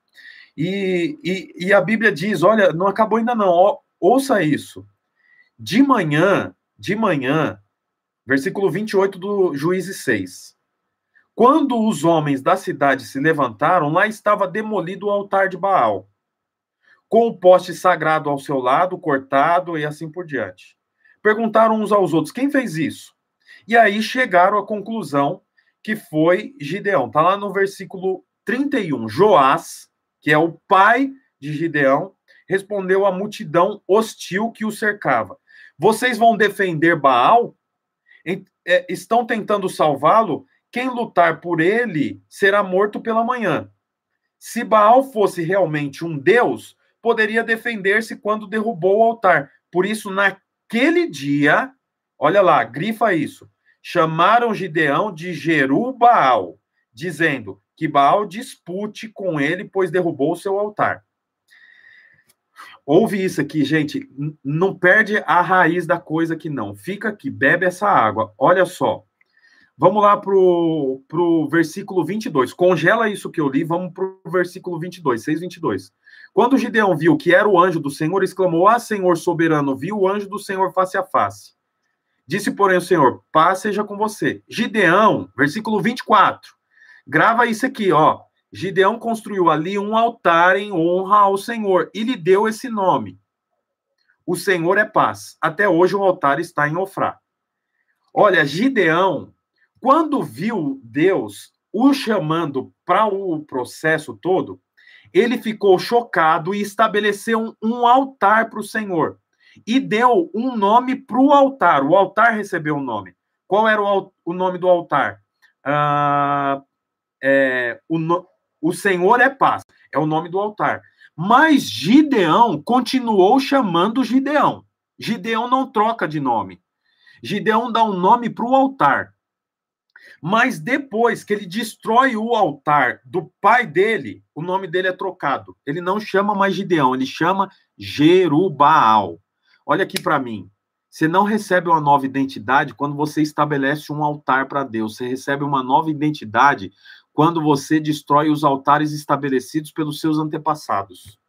E, e, e a Bíblia diz: olha, não acabou ainda não, ouça isso. De manhã, de manhã, versículo 28 do Juízes 6. Quando os homens da cidade se levantaram, lá estava demolido o altar de Baal com o poste sagrado ao seu lado, cortado e assim por diante. Perguntaram uns aos outros: quem fez isso? E aí chegaram à conclusão que foi Gideão. Está lá no versículo 31. Joás, que é o pai de Gideão, respondeu à multidão hostil que o cercava: Vocês vão defender Baal? É, estão tentando salvá-lo? Quem lutar por ele será morto pela manhã. Se Baal fosse realmente um deus, poderia defender-se quando derrubou o altar. Por isso, naquele dia, olha lá, grifa isso. Chamaram Gideão de Jerubaal, dizendo que Baal dispute com ele, pois derrubou o seu altar. Ouve isso aqui, gente. Não perde a raiz da coisa que não. Fica aqui, bebe essa água. Olha só. Vamos lá para o versículo 22. Congela isso que eu li, vamos para o versículo 22, 6, 22. Quando Gideão viu que era o anjo do Senhor, exclamou: Ah, Senhor soberano, viu o anjo do Senhor face a face. Disse, porém, o Senhor: Paz seja com você. Gideão, versículo 24. Grava isso aqui, ó. Gideão construiu ali um altar em honra ao Senhor e lhe deu esse nome. O Senhor é paz. Até hoje o altar está em Ofrá. Olha, Gideão quando viu Deus o chamando para o processo todo, ele ficou chocado e estabeleceu um, altar para o Senhor. E deu um nome para o altar. O altar recebeu um nome. Qual era o, o nome do altar? Ah, é, o, o Senhor é paz. É o nome do altar. Mas Gideão continuou chamando Gideão. Gideão não troca de nome. Gideão dá um nome para o altar. Mas depois que ele destrói o altar do pai dele, o nome dele é trocado. Ele não chama mais Gideão, ele chama Jerubaal. Olha aqui para mim. Você não recebe uma nova identidade quando você estabelece um altar para Deus. Você recebe uma nova identidade quando você destrói os altares estabelecidos pelos seus antepassados.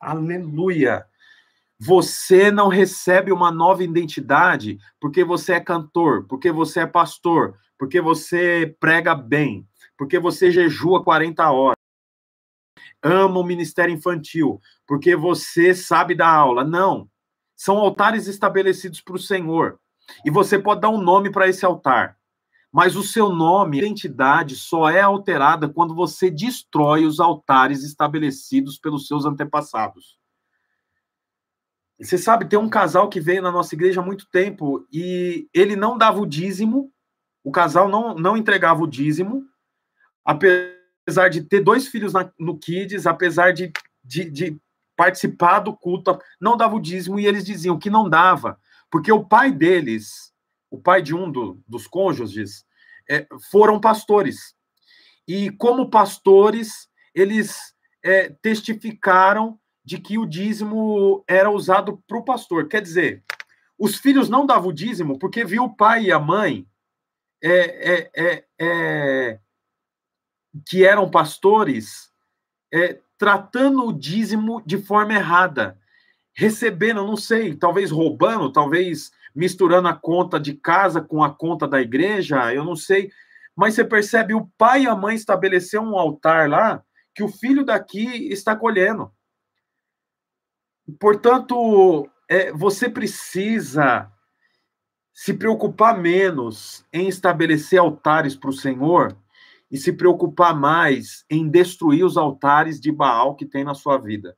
Aleluia! Você não recebe uma nova identidade porque você é cantor, porque você é pastor, porque você prega bem, porque você jejua 40 horas, ama o ministério infantil, porque você sabe dar aula. Não. São altares estabelecidos para o Senhor. E você pode dar um nome para esse altar. mas o seu nome, identidade, só é alterada quando você destrói os altares estabelecidos pelos seus antepassados. Você sabe, tem um casal que veio na nossa igreja há muito tempo e ele não dava o dízimo, o casal não, não entregava o dízimo, apesar de ter dois filhos na, no Kids, apesar de, de, de participar do culto, não dava o dízimo e eles diziam que não dava, porque o pai deles, o pai de um do, dos cônjuges, é, foram pastores. E como pastores, eles é, testificaram de que o dízimo era usado para o pastor. Quer dizer, os filhos não davam o dízimo porque viu o pai e a mãe é, é, é, é que eram pastores é, tratando o dízimo de forma errada, recebendo, não sei, talvez roubando, talvez misturando a conta de casa com a conta da igreja, eu não sei. Mas você percebe, o pai e a mãe estabeleceram um altar lá que o filho daqui está colhendo. Portanto, é, você precisa se preocupar menos em estabelecer altares para o Senhor e se preocupar mais em destruir os altares de Baal que tem na sua vida.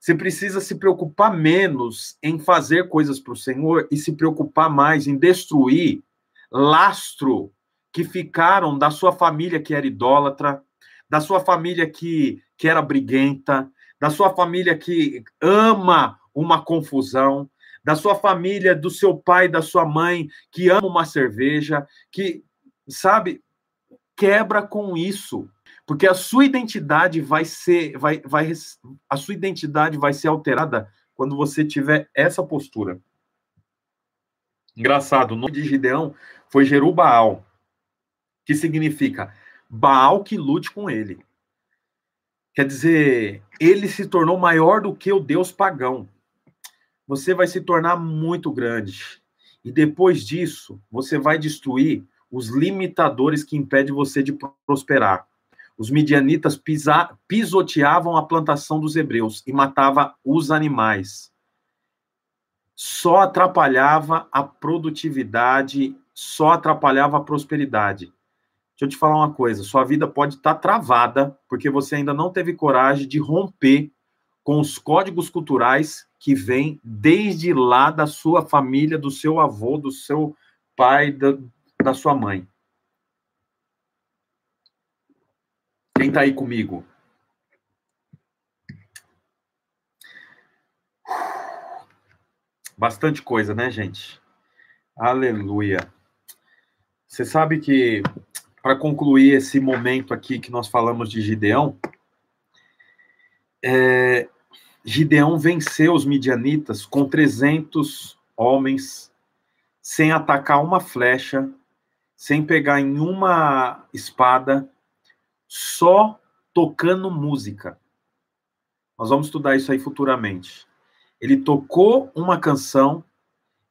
Você precisa se preocupar menos em fazer coisas para o Senhor e se preocupar mais em destruir lastro que ficaram da sua família que era idólatra, da sua família que, que era briguenta, da sua família que ama uma confusão, da sua família, do seu pai, da sua mãe, que ama uma cerveja, que, sabe, quebra com isso, porque a sua identidade vai ser, vai, vai, a sua identidade vai ser alterada quando você tiver essa postura. Engraçado, o nome de Gideão foi Jerubaal, que significa Baal que lute com ele. Quer dizer, ele se tornou maior do que o Deus pagão. Você vai se tornar muito grande. E depois disso, você vai destruir os limitadores que impedem você de prosperar. Os midianitas pisa, pisoteavam a plantação dos hebreus e matava os animais. Só atrapalhava a produtividade, só atrapalhava a prosperidade. Deixa eu te falar uma coisa: sua vida pode estar tá travada porque você ainda não teve coragem de romper com os códigos culturais que vêm desde lá da sua família, do seu avô, do seu pai, da, da sua mãe. Quem está aí comigo? Bastante coisa, né, gente? Aleluia. Você sabe que para concluir esse momento aqui que nós falamos de Gideão, é, Gideão venceu os midianitas com 300 homens, sem atacar uma flecha, sem pegar em uma espada, só tocando música. Nós vamos estudar isso aí futuramente. Ele tocou uma canção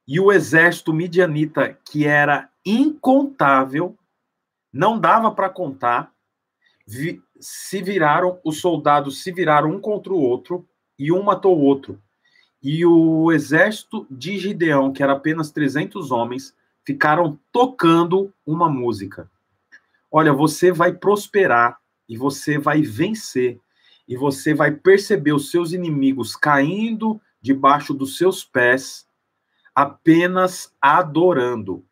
e o exército midianita, que era incontável, não dava para contar. Vi, se viraram, os soldados se viraram um contra o outro e um matou o outro. E o exército de Gideão, que era apenas 300 homens, ficaram tocando uma música. Olha, você vai prosperar e você vai vencer e você vai perceber os seus inimigos caindo debaixo dos seus pés apenas adorando.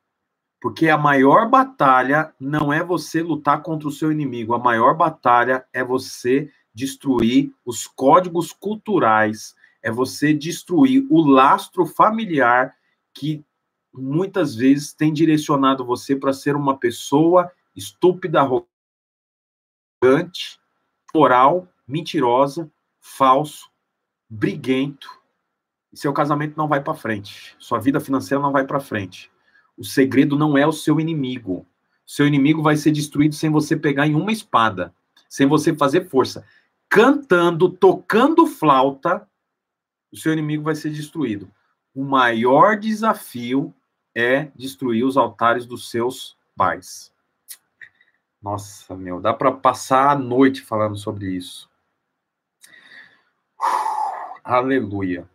Porque a maior batalha não é você lutar contra o seu inimigo, a maior batalha é você destruir os códigos culturais, é você destruir o lastro familiar que muitas vezes tem direcionado você para ser uma pessoa estúpida, arrogante, moral, mentirosa, falso, briguento. E seu casamento não vai para frente, sua vida financeira não vai para frente. O segredo não é o seu inimigo. Seu inimigo vai ser destruído sem você pegar em uma espada, sem você fazer força. Cantando, tocando flauta, o seu inimigo vai ser destruído. O maior desafio é destruir os altares dos seus pais. Nossa, meu, dá para passar a noite falando sobre isso. aleluia.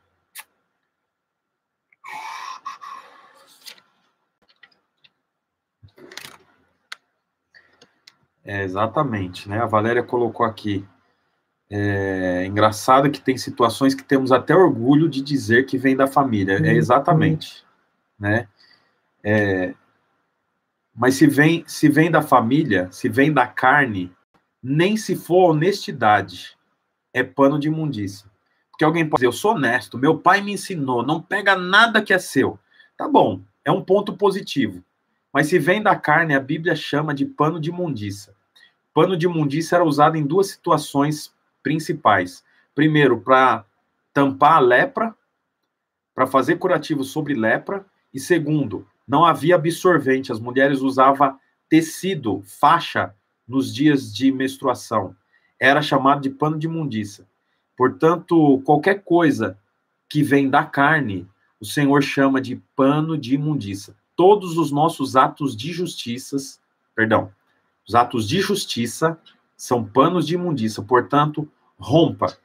É, exatamente, né? A Valéria colocou aqui. É engraçado que tem situações que temos até orgulho de dizer que vem da família. É uhum. exatamente, né? É, mas se vem, se vem da família, se vem da carne, nem se for honestidade, é pano de imundícia. Porque alguém pode dizer, eu sou honesto, meu pai me ensinou, não pega nada que é seu. Tá bom, é um ponto positivo. Mas se vem da carne, a Bíblia chama de pano de imundícia. Pano de imundícia era usado em duas situações principais. Primeiro, para tampar a lepra, para fazer curativo sobre lepra. E segundo, não havia absorvente, as mulheres usavam tecido, faixa, nos dias de menstruação. Era chamado de pano de imundícia. Portanto, qualquer coisa que vem da carne, o Senhor chama de pano de imundícia todos os nossos atos de justiça, perdão, os atos de justiça são panos de imundícia, portanto, rompa.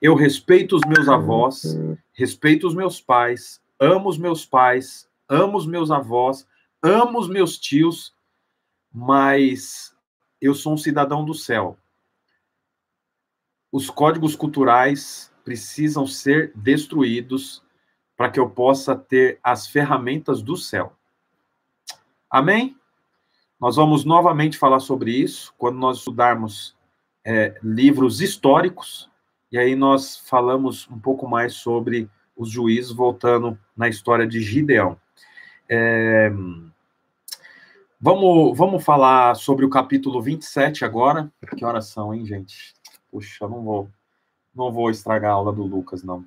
Eu respeito os meus avós, respeito os meus pais, amo os meus pais, amo os meus avós, amo os meus tios, mas eu sou um cidadão do céu. Os códigos culturais precisam ser destruídos para que eu possa ter as ferramentas do céu. Amém? Nós vamos novamente falar sobre isso quando nós estudarmos é, livros históricos, e aí nós falamos um pouco mais sobre os juízes, voltando na história de Gideão. É, vamos, vamos falar sobre o capítulo 27 agora. Que horas são, hein, gente? Puxa, não vou, não vou estragar a aula do Lucas, não.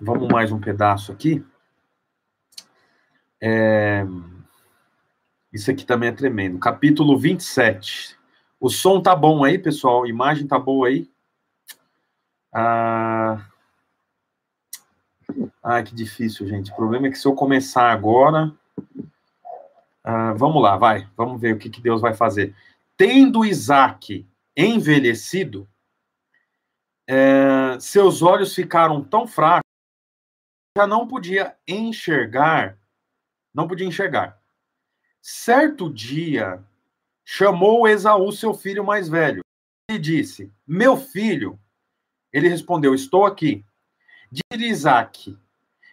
Vamos mais um pedaço aqui. É... Isso aqui também é tremendo. Capítulo 27. O som tá bom aí, pessoal? A imagem tá boa aí? Ah... ah, que difícil, gente. O problema é que se eu começar agora. Ah, vamos lá, vai. Vamos ver o que, que Deus vai fazer. Tendo Isaac envelhecido, é... seus olhos ficaram tão fracos já não podia enxergar, não podia enxergar. Certo dia, chamou Esaú, seu filho mais velho, e disse: Meu filho. Ele respondeu: Estou aqui. Diz Isaac: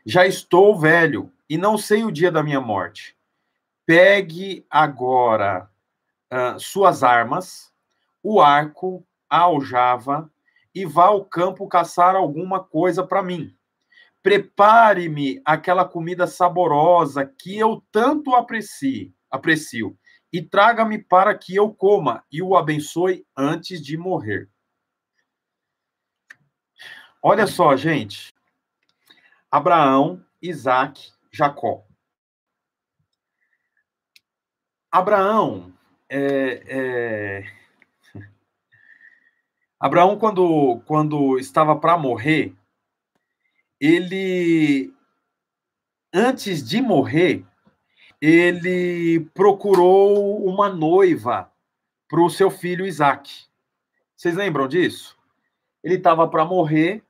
Já estou velho e não sei o dia da minha morte. Pegue agora uh, suas armas, o arco, a aljava, e vá ao campo caçar alguma coisa para mim Prepare-me aquela comida saborosa que eu tanto aprecio, aprecio e traga-me para que eu coma e o abençoe antes de morrer. Olha só, gente. Abraão, Isaac, Jacó. Abraão, é, é... Abraão quando, quando estava para morrer, ele, antes de morrer, ele procurou uma noiva para o seu filho Isaac. Vocês lembram disso? Ele estava para morrer.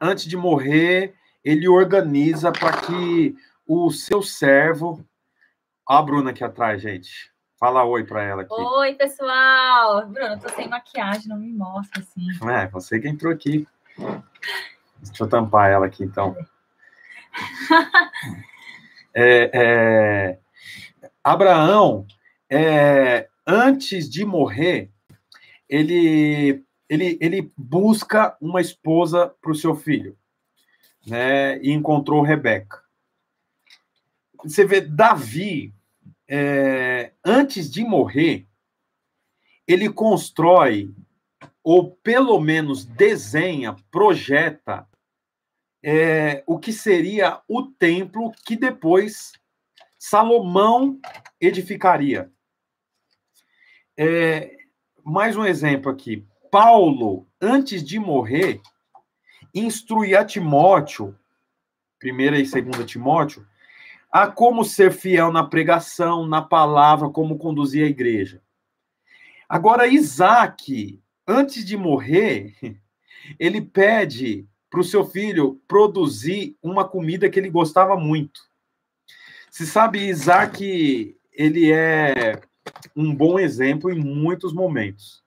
Antes de morrer, ele organiza para que o seu servo. Olha a Bruna aqui atrás, gente. Fala oi para ela aqui. Oi, pessoal. Bruna, eu tô sem maquiagem, não me mostra assim. É, você que entrou aqui. Deixa eu tampar ela aqui, então. É, é, Abraão, é, antes de morrer, ele, ele, ele busca uma esposa para o seu filho, né? E encontrou Rebeca. Você vê, Davi, é, antes de morrer, ele constrói ou pelo menos desenha, projeta é, o que seria o templo que depois Salomão edificaria. É, mais um exemplo aqui. Paulo, antes de morrer, instruía Timóteo, primeira e segunda Timóteo, a como ser fiel na pregação, na palavra, como conduzir a igreja. Agora, Isaac, antes de morrer, ele pede para o seu filho produzir uma comida que ele gostava muito. Se sabe, Isaac, ele é um bom exemplo em muitos momentos.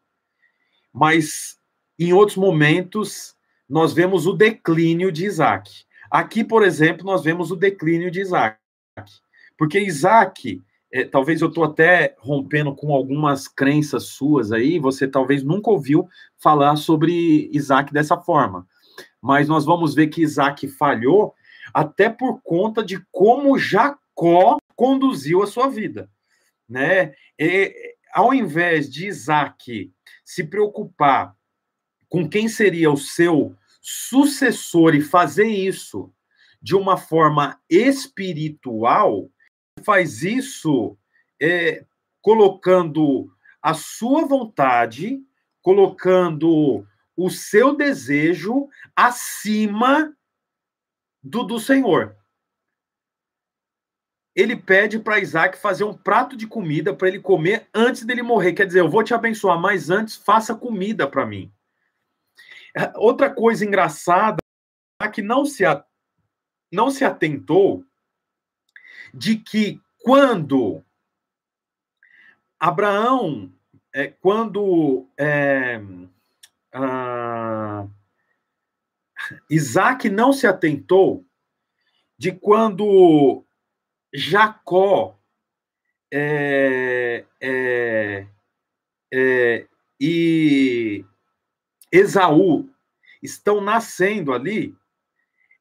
Mas em outros momentos, nós vemos o declínio de Isaac. Aqui, por exemplo, nós vemos o declínio de Isaac. Porque Isaac, é, talvez eu estou até rompendo com algumas crenças suas aí, você talvez nunca ouviu falar sobre Isaac dessa forma. Mas nós vamos ver que Isaac falhou até por conta de como Jacó conduziu a sua vida. Né? E, ao invés de Isaac se preocupar com quem seria o seu sucessor e fazer isso de uma forma espiritual, faz isso é, colocando a sua vontade, colocando o seu desejo acima do, do Senhor. Ele pede para Isaac fazer um prato de comida para ele comer antes dele morrer. Quer dizer, eu vou te abençoar, mas antes faça comida para mim. Outra coisa engraçada é que não se, não se atentou de que quando Abraão, é, quando é, ah, Isaac não se atentou de quando Jacó é, é, é, e Esaú estão nascendo ali,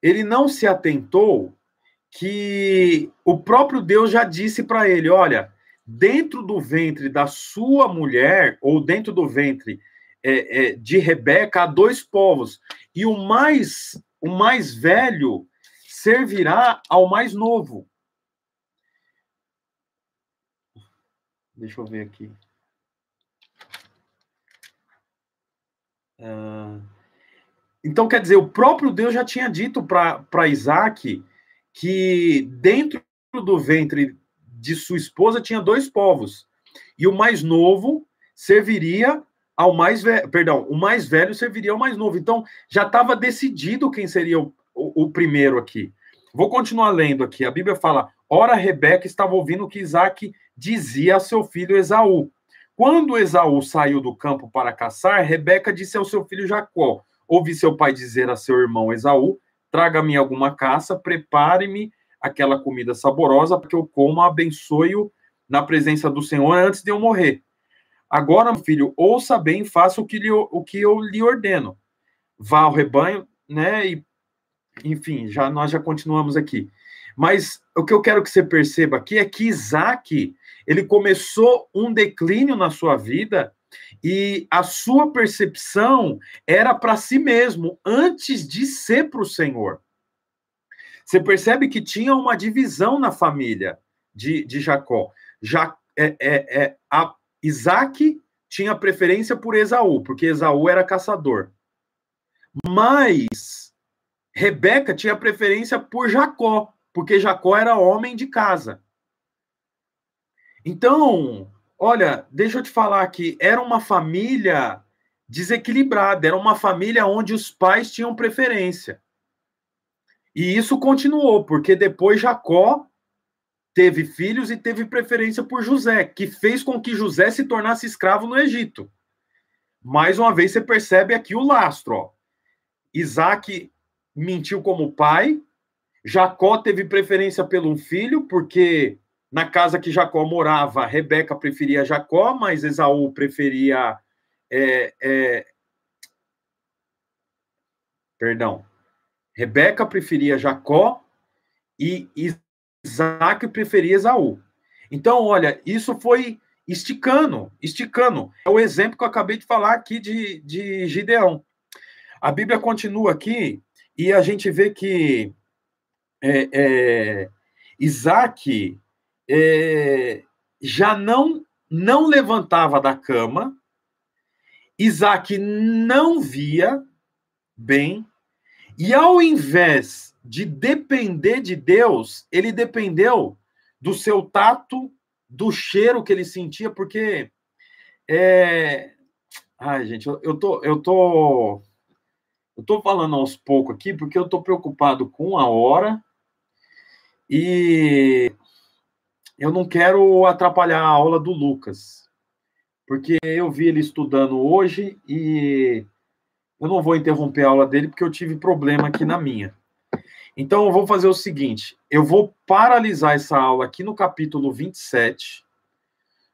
ele não se atentou que o próprio Deus já disse para ele: olha, dentro do ventre da sua mulher, ou dentro do ventre é, é, de Rebeca, há dois povos, e o mais, o mais velho servirá ao mais novo. Deixa eu ver aqui. Ah, então, quer dizer, o próprio Deus já tinha dito para Isaac que dentro do ventre de sua esposa tinha dois povos. E o mais novo serviria ao mais velho, perdão, o mais velho serviria ao mais novo. Então, já estava decidido quem seria o, o, o, primeiro aqui. Vou continuar lendo aqui. A Bíblia fala: Ora, Rebeca estava ouvindo o que Isaac dizia a seu filho Esaú. Quando Esaú saiu do campo para caçar, Rebeca disse ao seu filho Jacó: Ouvi seu pai dizer a seu irmão Esaú: traga-me alguma caça, prepare-me aquela comida saborosa, para que eu coma, abençoe-o na presença do Senhor antes de eu morrer. Agora, filho, ouça bem, faça o que, lhe, o que eu lhe ordeno. Vá ao rebanho, né? E, enfim, já nós já continuamos aqui. Mas o que eu quero que você perceba aqui é que Isaac, ele começou um declínio na sua vida e a sua percepção era para si mesmo, antes de ser para o Senhor. Você percebe que tinha uma divisão na família de, de Jacó. Já, é, é, é, a Isaac tinha preferência por Esaú, porque Esaú era caçador. Mas Rebeca tinha preferência por Jacó, porque Jacó era homem de casa. Então, Olha, deixa eu te falar aqui, era uma família desequilibrada, era uma família onde os pais tinham preferência. E isso continuou, porque depois Jacó teve filhos e teve preferência por José, que fez com que José se tornasse escravo no Egito. Mais uma vez você percebe aqui o lastro, ó. Isaac mentiu como pai, Jacó teve preferência pelo filho, porque na casa que Jacó morava, Rebeca preferia Jacó, mas Esaú preferia. É, é... Perdão. Rebeca preferia Jacó e Isaac preferia Esaú. Então, olha, isso foi esticando, esticando. É o exemplo que eu acabei de falar aqui de, de Gideão. A Bíblia continua aqui e a gente vê que é, é, Isaac é, já não, não levantava da cama, Isaac não via bem, e ao invés de depender de Deus, ele dependeu do seu tato, do cheiro que ele sentia, porque. É... Ai, gente, eu, eu, tô, eu tô. Eu tô falando aos poucos aqui porque eu tô preocupado com a hora e eu não quero atrapalhar a aula do Lucas, porque eu vi ele estudando hoje e eu não vou interromper a aula dele porque eu tive problema aqui na minha. Então, eu vou fazer o seguinte: eu vou paralisar essa aula aqui no capítulo 27.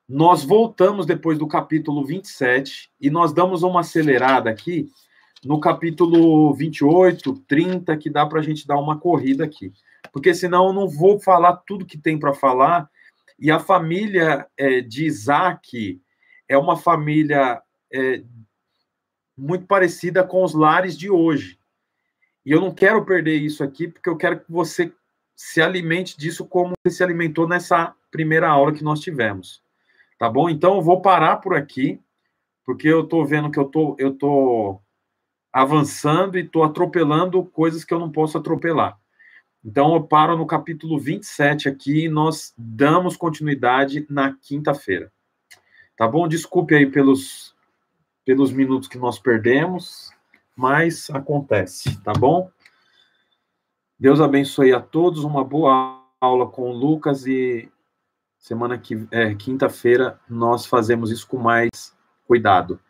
Nós voltamos depois do capítulo 27 e nós damos uma acelerada aqui no capítulo 28, 30, que dá para a gente dar uma corrida aqui. Porque senão eu não vou falar tudo que tem para falar. E a família é, de Isaac é uma família é, muito parecida com os lares de hoje. E eu não quero perder isso aqui, porque eu quero que você se alimente disso como você se alimentou nessa primeira aula que nós tivemos. Tá bom? Então eu vou parar por aqui, porque eu estou vendo que eu tô, eu tô avançando e estou atropelando coisas que eu não posso atropelar. Então eu paro no capítulo 27 aqui e nós damos continuidade na quinta-feira. Tá bom? Desculpe aí pelos, pelos minutos que nós perdemos mas acontece, tá bom? Deus abençoe a todos, uma boa aula com o Lucas e semana que é, quinta-feira nós fazemos isso com mais cuidado.